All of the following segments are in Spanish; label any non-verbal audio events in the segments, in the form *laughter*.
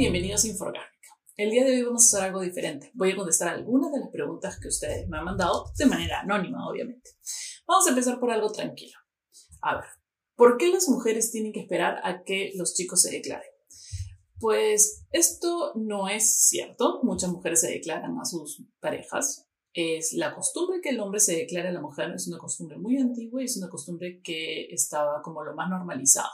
bienvenidos a Inforgármica. El día de hoy vamos a hacer algo diferente. Voy a contestar algunas de las preguntas que ustedes me han mandado de manera anónima, obviamente. Vamos a empezar por algo tranquilo. A ver, ¿por qué las mujeres tienen que esperar a que los chicos se declaren? Pues esto no es cierto. Muchas mujeres se declaran a sus parejas. Es la costumbre que el hombre se declare a la mujer, es una costumbre muy antigua y es una costumbre que estaba como lo más normalizado.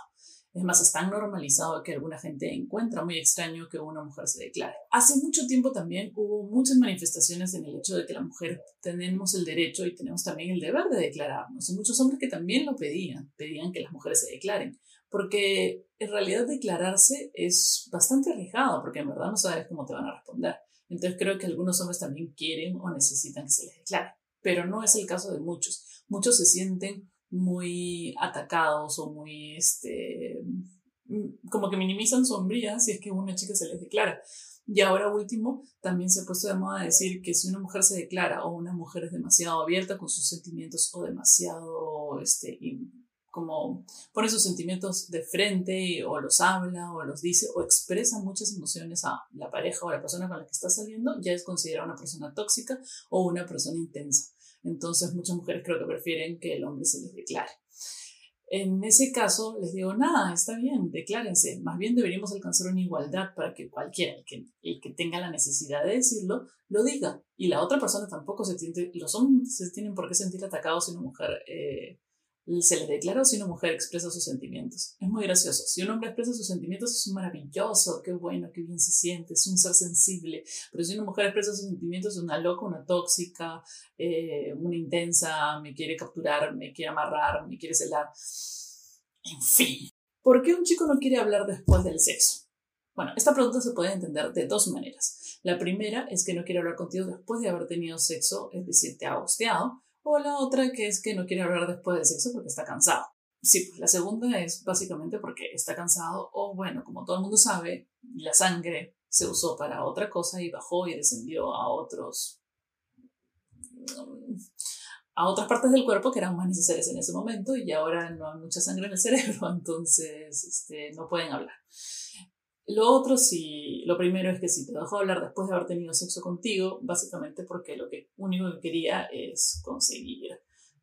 Es más, es tan normalizado que alguna gente encuentra muy extraño que una mujer se declare. Hace mucho tiempo también hubo muchas manifestaciones en el hecho de que la mujer tenemos el derecho y tenemos también el deber de declararnos. Y muchos hombres que también lo pedían, pedían que las mujeres se declaren. Porque en realidad declararse es bastante arriesgado, porque en verdad no sabes cómo te van a responder. Entonces creo que algunos hombres también quieren o necesitan que se les declare. Pero no es el caso de muchos. Muchos se sienten muy atacados o muy, este, mm, como que minimizan sombrías si es que una chica se les declara. Y ahora último, también se ha puesto de moda decir que si una mujer se declara o una mujer es demasiado abierta con sus sentimientos o demasiado, este, como pone sus sentimientos de frente o los habla o los dice o expresa muchas emociones a la pareja o a la persona con la que está saliendo, ya es considerada una persona tóxica o una persona intensa. Entonces muchas mujeres creo que prefieren que el hombre se les declare. En ese caso les digo, nada, está bien, declárense. Más bien deberíamos alcanzar una igualdad para que cualquiera, el que, el que tenga la necesidad de decirlo, lo diga. Y la otra persona tampoco se siente, los hombres se tienen por qué sentir atacados si una mujer eh, se le declara si una mujer expresa sus sentimientos. Es muy gracioso. Si un hombre expresa sus sentimientos es maravilloso, qué bueno, qué bien se siente, es un ser sensible. Pero si una mujer expresa sus sentimientos es una loca, una tóxica, eh, una intensa, me quiere capturar, me quiere amarrar, me quiere celar. En fin. ¿Por qué un chico no quiere hablar después del sexo? Bueno, esta pregunta se puede entender de dos maneras. La primera es que no quiere hablar contigo después de haber tenido sexo, es decir, te ha hosteado o la otra que es que no quiere hablar después del sexo porque está cansado. Sí, pues la segunda es básicamente porque está cansado o bueno, como todo el mundo sabe, la sangre se usó para otra cosa y bajó y descendió a otros a otras partes del cuerpo que eran más necesarias en ese momento y ahora no hay mucha sangre en el cerebro, *laughs* entonces este, no pueden hablar. Lo otro, sí, lo primero es que si te dejó hablar después de haber tenido sexo contigo, básicamente porque lo que único que quería es conseguir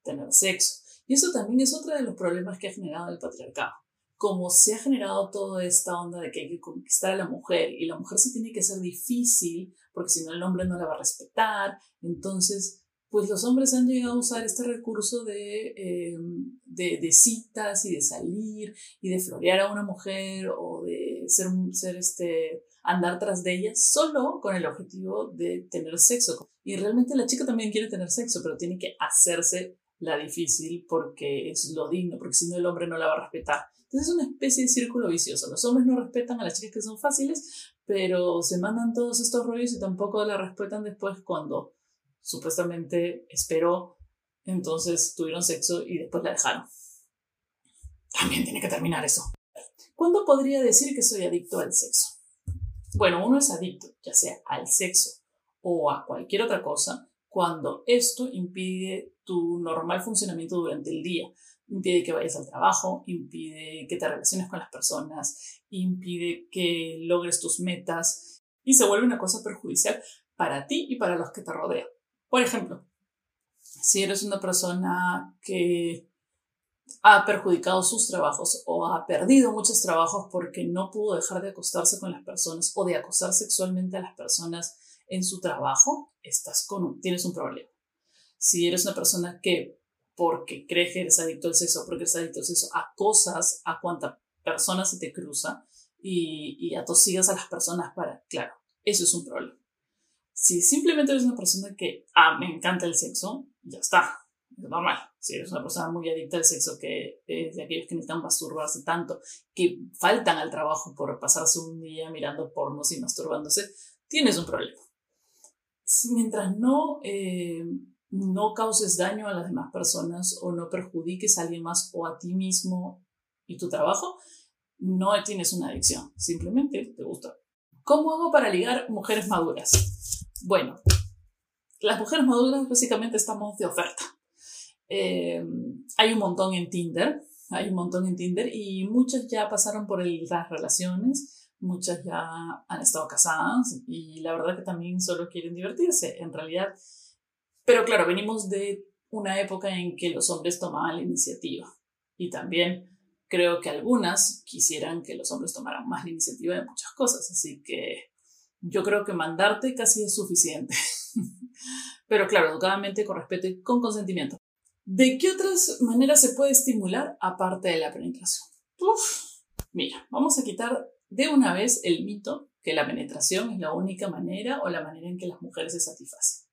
tener sexo. Y eso también es otro de los problemas que ha generado el patriarcado. Como se ha generado toda esta onda de que hay que conquistar a la mujer y la mujer se tiene que hacer difícil porque si no el hombre no la va a respetar, entonces pues los hombres han llegado a usar este recurso de, eh, de, de, citas y de salir y de florear a una mujer o de ser, ser este, andar tras de ella solo con el objetivo de tener sexo. Y realmente la chica también quiere tener sexo, pero tiene que hacerse la difícil porque es lo digno, porque si no el hombre no la va a respetar. Entonces es una especie de círculo vicioso. Los hombres no respetan a las chicas que son fáciles, pero se mandan todos estos rollos y tampoco la respetan después cuando supuestamente esperó, entonces tuvieron sexo y después la dejaron. También tiene que terminar eso. ¿Cuándo podría decir que soy adicto al sexo? Bueno, uno es adicto, ya sea al sexo o a cualquier otra cosa, cuando esto impide tu normal funcionamiento durante el día. Impide que vayas al trabajo, impide que te relaciones con las personas, impide que logres tus metas y se vuelve una cosa perjudicial para ti y para los que te rodean. Por ejemplo, si eres una persona que ha perjudicado sus trabajos o ha perdido muchos trabajos porque no pudo dejar de acostarse con las personas o de acosar sexualmente a las personas en su trabajo, estás con tienes un problema. Si eres una persona que porque crees que eres adicto al sexo, porque eres adicto al sexo, acosas a cuanta persona se te cruza y, y atosigas a las personas para, claro, eso es un problema. Si simplemente eres una persona que, ah, me encanta el sexo, ya está, es normal. Si eres una persona muy adicta al sexo, que es de aquellos que necesitan masturbarse tanto, que faltan al trabajo por pasarse un día mirando pornos y masturbándose, tienes un problema. Mientras no, eh, no causes daño a las demás personas o no perjudiques a alguien más o a ti mismo y tu trabajo, no tienes una adicción, simplemente te gusta. ¿Cómo hago para ligar mujeres maduras? Bueno, las mujeres maduras básicamente estamos de oferta. Eh, hay un montón en Tinder, hay un montón en Tinder y muchas ya pasaron por las relaciones, muchas ya han estado casadas y la verdad que también solo quieren divertirse, en realidad. Pero claro, venimos de una época en que los hombres tomaban la iniciativa y también creo que algunas quisieran que los hombres tomaran más la iniciativa de muchas cosas, así que yo creo que mandarte casi es suficiente. *laughs* Pero claro, educadamente, con respeto y con consentimiento. ¿De qué otras maneras se puede estimular aparte de la penetración? Uf, mira, vamos a quitar de una vez el mito que la penetración es la única manera o la manera en que las mujeres se satisfacen.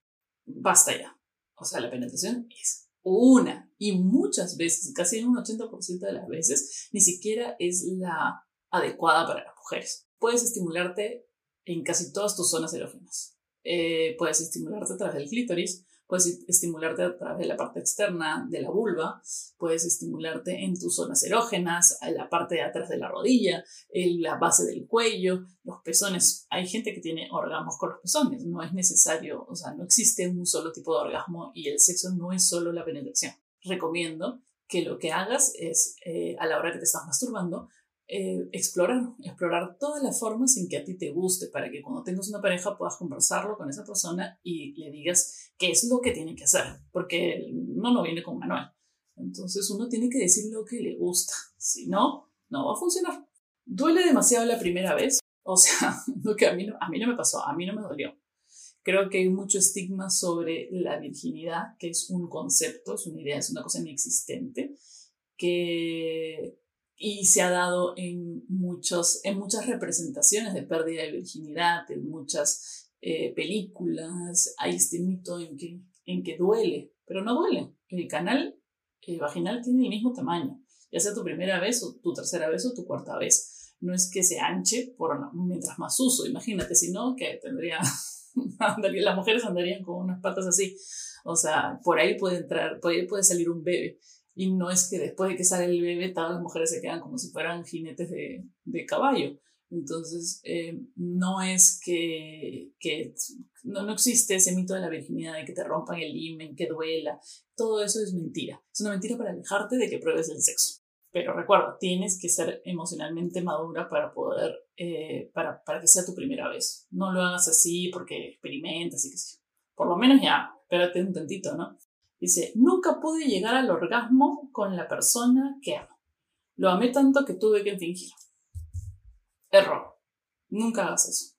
Basta ya. O sea, la penetración es una y muchas veces, casi en un 80% de las veces, ni siquiera es la adecuada para las mujeres. Puedes estimularte en casi todas tus zonas erógenas. Eh, puedes estimularte a través del clítoris, puedes estimularte a través de la parte externa de la vulva, puedes estimularte en tus zonas erógenas, en la parte de atrás de la rodilla, en la base del cuello, los pezones. Hay gente que tiene orgasmos con los pezones, no es necesario, o sea, no existe un solo tipo de orgasmo y el sexo no es solo la penetración. Recomiendo que lo que hagas es, eh, a la hora que te estás masturbando, eh, explorar, explorar todas las formas en que a ti te guste, para que cuando tengas una pareja puedas conversarlo con esa persona y le digas qué es lo que tiene que hacer, porque no, no viene con manual. Entonces uno tiene que decir lo que le gusta, si no, no va a funcionar. ¿Duele demasiado la primera vez? O sea, *laughs* lo que a mí, no, a mí no me pasó, a mí no me dolió. Creo que hay mucho estigma sobre la virginidad, que es un concepto, es una idea, es una cosa inexistente, que y se ha dado en, muchos, en muchas representaciones de pérdida de virginidad, en muchas eh, películas. Hay este mito en que, en que duele, pero no duele. El canal vaginal tiene el mismo tamaño, ya sea tu primera vez o tu tercera vez o tu cuarta vez. No es que se anche por, mientras más uso, imagínate, si no, que tendría, *laughs* las mujeres andarían con unas patas así. O sea, por ahí puede entrar, por ahí puede salir un bebé y no es que después de que sale el bebé todas las mujeres se quedan como si fueran jinetes de, de caballo. Entonces, eh, no es que, que no, no, existe ese mito de la virginidad, de que te rompan el himen, que duela. Todo eso es mentira. Es una mentira para alejarte de que pruebes el sexo. Pero recuerda, tienes que ser emocionalmente madura para poder, eh, para, para que sea tu primera vez. No lo hagas así porque experimentas y que sí. Por lo menos ya, espérate un tantito, ¿no? Dice, nunca pude llegar al orgasmo con la persona que amo. Lo amé tanto que tuve que fingir. Error. Nunca hagas eso.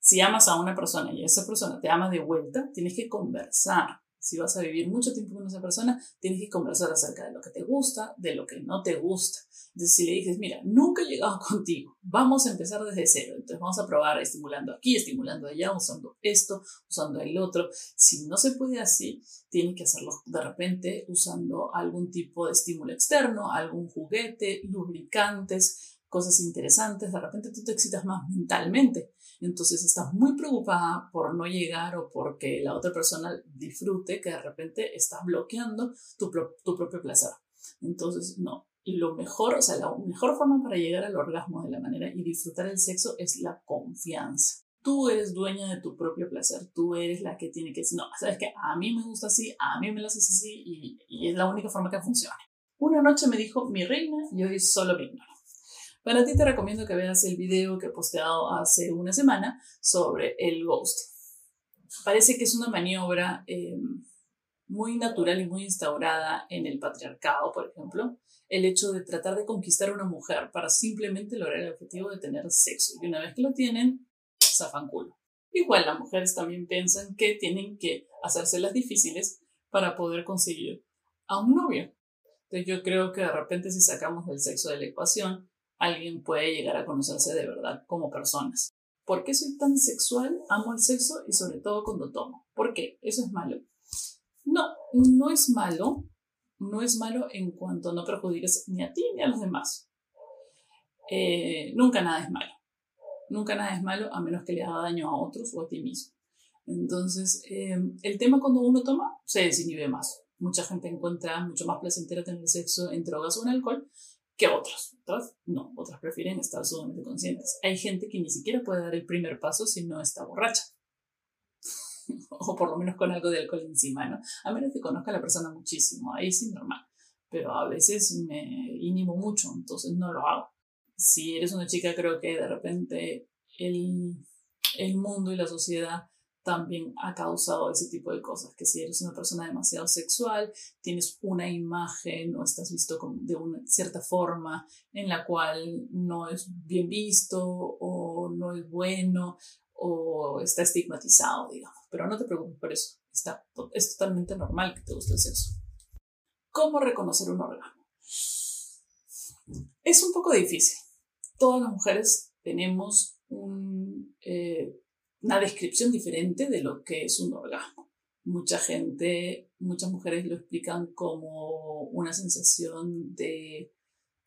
Si amas a una persona y esa persona te ama de vuelta, tienes que conversar si vas a vivir mucho tiempo con esa persona, tienes que conversar acerca de lo que te gusta, de lo que no te gusta. Entonces, si le dices, mira, nunca he llegado *laughs* contigo, vamos a empezar desde cero. Entonces, vamos a probar estimulando aquí, estimulando allá, usando esto, usando el otro. Si no se puede así, tienes que hacerlo de repente usando algún tipo de estímulo externo, algún juguete, lubricantes, cosas interesantes. De repente tú te excitas más mentalmente entonces estás muy preocupada por no llegar o porque la otra persona disfrute, que de repente estás bloqueando tu, propio placer. Entonces, no. Y lo mejor, o sea, la mejor forma para llegar al orgasmo de la manera y disfrutar el sexo es la confianza. Tú eres dueña de tu propio placer, tú eres la que tiene que decir, no, sabes que a mí me gusta así, a mí me lo haces así y, y es la única forma que funcione. Una noche me dijo mi reina y hoy solo me ignora. Para ti te recomiendo que veas el video que he posteado hace una semana sobre el ghost. Parece que es una maniobra em, muy natural y muy instaurada en el patriarcado, por ejemplo, el hecho de tratar de conquistar a una mujer para simplemente lograr el objetivo de tener sexo. Y una vez que lo tienen, zafan culo. Igual las mujeres también piensan que tienen que hacérselas difíciles para poder conseguir a un novio. Entonces yo creo que de repente si sacamos el sexo de la ecuación, alguien puede llegar a conocerse de verdad como personas. ¿Por qué soy tan sexual? Amo el sexo y sobre todo cuando tomo. ¿Por qué? ¿Eso es malo? No, no es malo. No es malo en cuanto no perjudiques ni a ti ni a los demás. Eh, nunca nada es malo. Nunca nada es malo a menos que le haga daño a otros o a ti mismo. Entonces, eh, el tema cuando uno toma se desinhibe más. Mucha gente encuentra mucho más placentero tener sexo en drogas o en alcohol que otros. Otras no, otras prefieren estar sumamente conscientes. Hay gente que ni siquiera puede dar el primer paso si no está borracha. *laughs* o por lo menos con algo de alcohol encima, ¿no? A menos que conozca a la persona muchísimo, ahí sí normal. Pero a veces me inhibo mucho, entonces no lo hago. si eres una chica, creo que de repente el, el mundo y la sociedad también ha causado ese tipo de cosas, que si eres una persona demasiado sexual, tienes una imagen o estás visto de una cierta forma en la cual no es bien visto o no es bueno o está estigmatizado, digamos. Pero no te preocupes por eso, está, es totalmente normal que te guste el sexo. ¿Cómo reconocer un orgasmo? Es un poco difícil. Todas las mujeres tenemos un, eh, una descripción diferente de lo que es un orgasmo. Mucha gente, muchas mujeres lo explican como una sensación de,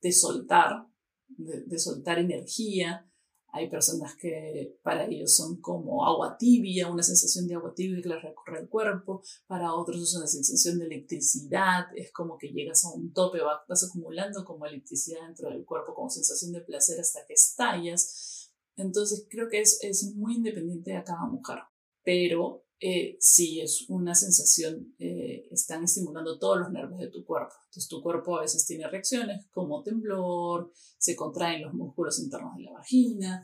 de soltar, de, soltar energía. Hay personas que para ellos son como agua tibia, una sensación de agua tibia que les recorre el cuerpo. Para otros es una sensación de electricidad, es como que llegas a un tope, vas acumulando como electricidad dentro del cuerpo, como sensación de placer hasta que estallas entonces creo que es, es muy independiente de cada mujer, pero eh, sí es una sensación, eh, están estimulando todos los nervios de tu cuerpo. Entonces tu cuerpo a veces tiene reacciones como temblor, se contraen los músculos internos de la vagina,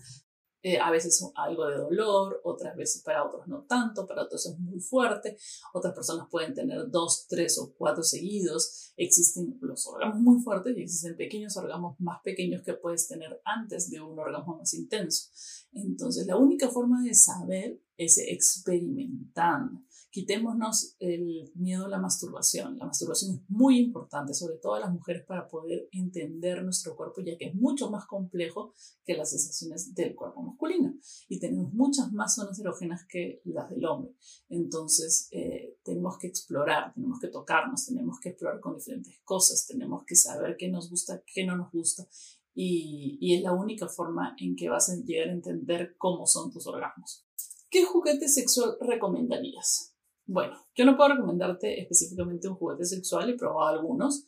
eh, a veces algo de dolor, otras veces para otros no tanto, para otros es muy fuerte, otras personas pueden tener dos, tres o cuatro seguidos. Existen los órganos muy fuertes y existen pequeños órganos más pequeños que puedes tener antes de un órgano más intenso. Entonces, la única forma de saber es experimentando. Quitémonos el miedo a la masturbación. La masturbación es muy importante, sobre todo a las mujeres, para poder entender nuestro cuerpo, ya que es mucho más complejo que las sensaciones del cuerpo masculino. Y tenemos muchas más zonas erógenas que las del hombre. Entonces, eh, tenemos que explorar, tenemos que tocarnos, tenemos que explorar con diferentes cosas, tenemos que saber qué nos gusta, qué no nos gusta. Y, y es la única forma en que vas a llegar a entender cómo son tus orgasmos. ¿Qué juguete sexual recomendarías? Bueno, yo no puedo recomendarte específicamente un juguete sexual, he probado algunos,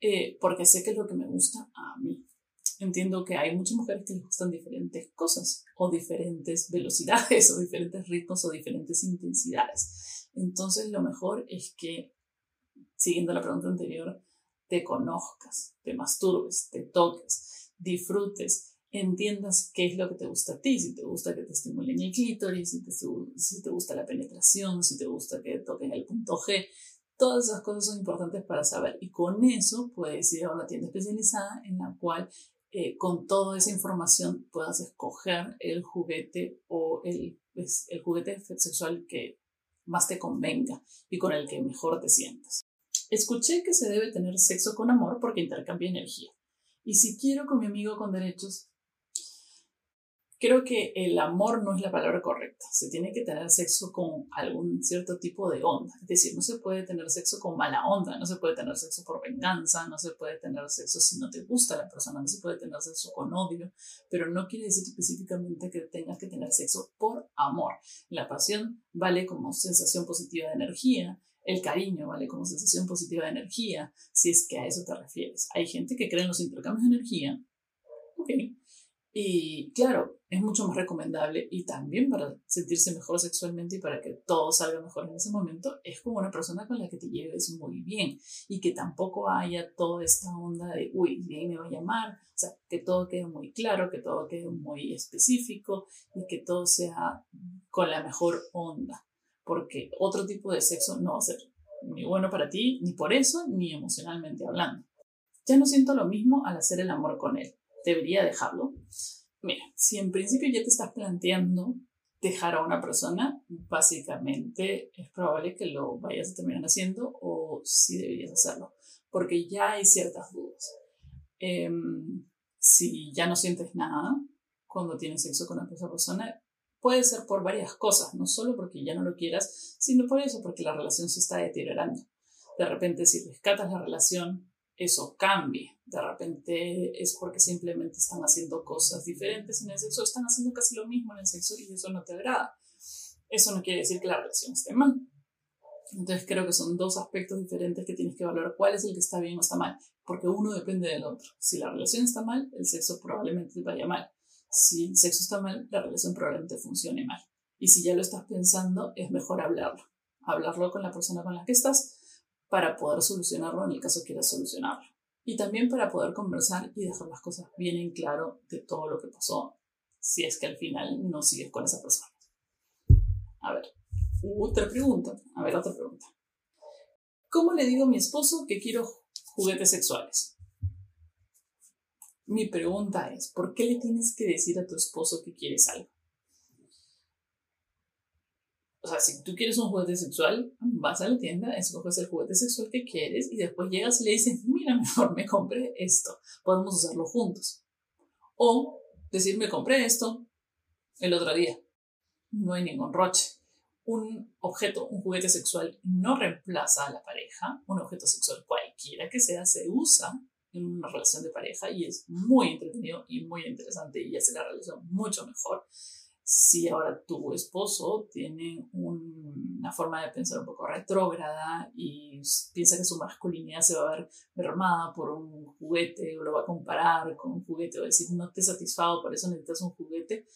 eh, porque sé que es lo que me gusta a mí. Entiendo que hay muchas mujeres que les gustan diferentes cosas, o diferentes velocidades, *laughs* o diferentes ritmos, o diferentes intensidades. Entonces, lo mejor es que, siguiendo la pregunta anterior, te conozcas, te masturbes, te toques, disfrutes, entiendas qué es lo que te gusta a ti, si te gusta que te estimulen el clítoris, si te, si te gusta la penetración, si te gusta que toquen el punto G. Todas esas cosas son importantes para saber y con eso puedes ir a una tienda especializada en la cual eh, con toda esa información puedas escoger el juguete o el, pues, el juguete sexual que más te convenga y con el que mejor te sientas. Escuché que se debe tener sexo con amor porque intercambia energía. Y si quiero con mi amigo con derechos, creo que el amor no es la palabra correcta. Se tiene que tener sexo con algún cierto tipo de onda. Es decir, no se puede tener sexo con mala onda, no se puede tener sexo por venganza, no se puede tener sexo si no te gusta la persona, no se puede tener sexo con odio, pero no quiere decir específicamente que tengas que tener sexo por amor. La pasión vale como sensación positiva de energía. El cariño vale como sensación positiva de energía, si es que a eso te refieres. Hay gente que cree en los intercambios de energía. Ok, y claro, es mucho más recomendable y también para sentirse mejor sexualmente y para que todo salga mejor en ese momento, es como una persona con la que te lleves muy bien y que tampoco haya toda esta onda de, uy, bien me va a llamar, o sea, que todo quede muy claro, que todo quede muy específico y que todo sea con la mejor onda, porque otro tipo de sexo no va a ser ni bueno para ti, ni por eso, ni emocionalmente hablando. Ya no siento lo mismo al hacer el amor con él debería dejarlo. Mira, si en principio ya te estás planteando dejar a una persona, básicamente es probable que lo vayas a terminar haciendo o sí deberías hacerlo, porque ya hay ciertas dudas. Em, si ya no sientes nada cuando tienes sexo con otra persona, puede ser por varias cosas, no solo porque ya no lo quieras, sino por eso, porque la relación se está deteriorando. De repente, si rescatas la relación, eso cambie. De repente es porque simplemente están haciendo cosas diferentes en el sexo, están haciendo casi lo mismo en el sexo y eso no te agrada. Eso no quiere decir que la relación esté mal. Entonces creo que son dos aspectos diferentes que tienes que valorar cuál es el que está bien o está mal, porque uno depende del otro. Si la relación está mal, el sexo probablemente vaya mal. Si el sexo está mal, la relación probablemente funcione mal. Y si ya lo estás pensando, es mejor hablarlo. Hablarlo con la persona con la que estás para poder solucionarlo en el caso quieras solucionarlo. Y también para poder conversar y dejar las cosas bien en claro de todo lo que pasó, si es que al final no sigues con esa persona. A ver, otra pregunta. A ver, otra pregunta. ¿Cómo le digo a mi esposo que quiero juguetes sexuales? Mi pregunta es, ¿por qué le tienes que decir a tu esposo que quieres algo? O sea, si tú quieres un juguete sexual, vas a la tienda, escoges el juguete sexual que quieres y después llegas y le dices, mira, *laughs* mejor me compré esto, podemos usarlo juntos. O decir, me compré esto el otro día. No hay ningún roche. Un objeto, un juguete sexual no reemplaza a la pareja. Un objeto sexual cualquiera que sea se usa en una relación de pareja y es muy entretenido y muy interesante y hace la relación mucho mejor si ahora tu esposo tiene una forma de pensar un poco retrógrada y piensa que su masculinidad se va a ver mermada por un juguete o lo va a comparar con un juguete o decir no te satisfago, por eso necesitas un juguete,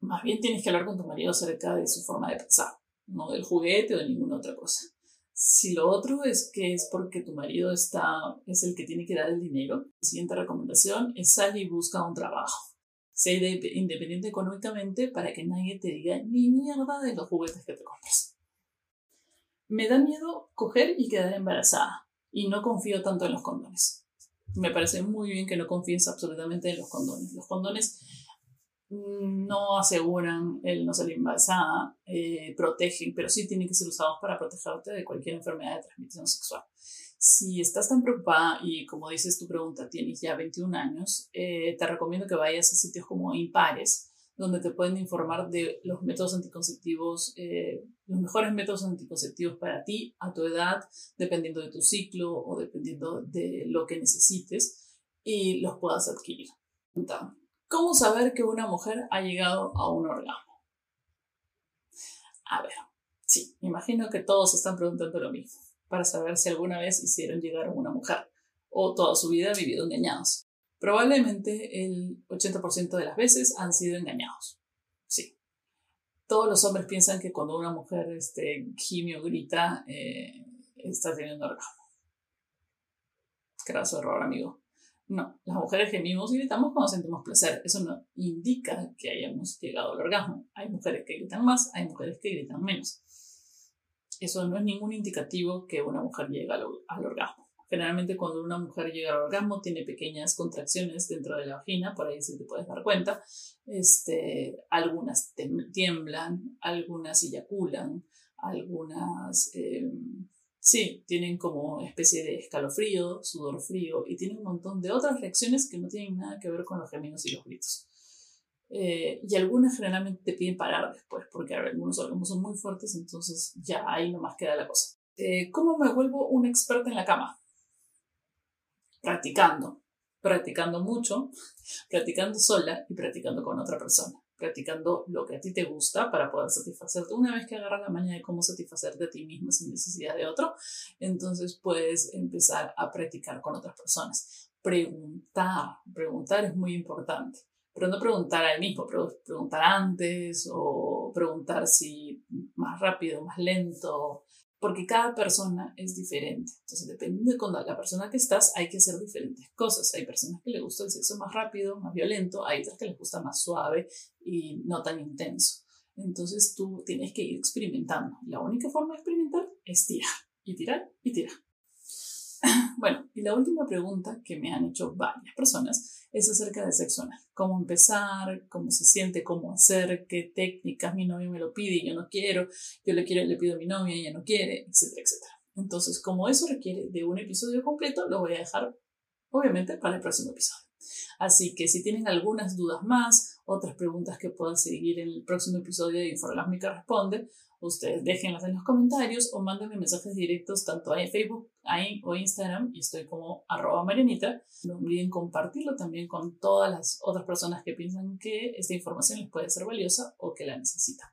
más bien tienes que hablar con tu marido acerca de su forma de pensar, no del juguete o de ninguna otra cosa. Si lo otro es que es porque tu marido está, es el que tiene que dar el dinero, la siguiente recomendación es salir y busca un trabajo Sé independiente económicamente para que nadie te diga ni mierda de los juguetes que te compras. Me da miedo coger y quedar embarazada y no confío tanto en los condones. Me parece muy bien que no confíes absolutamente en los condones. Los condones no aseguran el no salir embarazada, eh, protegen, pero sí tienen que ser usados para protegerte de cualquier enfermedad de transmisión sexual. Si estás tan preocupada y como dices tu pregunta, tienes ya 21 años, eh, te recomiendo que vayas a sitios como Impares, donde te pueden informar de los métodos anticonceptivos, eh, los mejores métodos anticonceptivos para ti, a tu edad, dependiendo de tu ciclo o dependiendo de lo que necesites y los puedas adquirir. ¿Cómo saber que una mujer ha llegado a un orgasmo? A ver, sí, imagino que todos están preguntando lo mismo para saber si alguna vez hicieron llegar a una mujer o toda su vida han vivido engañados. Probablemente el 80% de las veces han sido engañados. Sí. Todos los hombres piensan que cuando una mujer este, gime o grita, eh, está teniendo orgasmo. Graso error, amigo. No, las mujeres gemimos y gritamos cuando sentimos placer. Eso no indica que hayamos llegado al orgasmo. Hay mujeres que gritan más, hay mujeres que gritan menos eso no es ningún indicativo que una mujer llega al, orgasmo. Generalmente cuando una mujer llega al orgasmo tiene pequeñas contracciones dentro de la vagina, por ahí si te puedes dar cuenta. Este, algunas tiemblan, algunas eyaculan, algunas, em, sí, tienen como especie de escalofrío, sudor frío y tienen un montón de otras reacciones que no tienen nada que ver con los gemidos y los gritos. Eh, y algunas generalmente te piden parar después, porque algunos órganos son muy fuertes, entonces ya ahí nomás queda la cosa. Eh, ¿Cómo me vuelvo un experto en la cama? Practicando, practicando mucho, practicando sola y practicando con otra persona, practicando lo que a ti te gusta para poder satisfacerte. Una vez que agarras la mañana de cómo satisfacerte a ti mismo sin necesidad de otro, entonces puedes empezar a practicar con otras personas. Preguntar, preguntar es muy importante pero no preguntar al mismo, preguntar antes o preguntar si más rápido, más lento, porque cada persona es diferente. Entonces, dependiendo de con la persona que estás, hay que hacer diferentes cosas. Hay personas que les gusta el sexo más rápido, más violento, hay otras que les gusta más suave y no tan intenso. Entonces, tú tienes que ir experimentando. La única forma de experimentar es tirar y tirar y tirar. *laughs* Bueno, y la última pregunta que me han hecho varias personas es acerca de sexo anal. Cómo empezar, cómo se siente, cómo hacer, qué técnicas mi novio me lo pide y yo no quiero, yo le quiero le pido a mi novia y ella no quiere, etcétera, etcétera. Entonces, como eso requiere de un episodio completo, lo voy a dejar, obviamente, para el próximo episodio. Así que si tienen algunas dudas más, otras preguntas que puedan seguir en el próximo episodio de Informásmica Responde, ustedes déjenlas en los comentarios o mándenme mensajes directos tanto en Facebook ahí, o Instagram y estoy como arroba marianita. No olviden compartirlo también con todas las otras personas que piensan que esta información les puede ser valiosa o que la necesitan.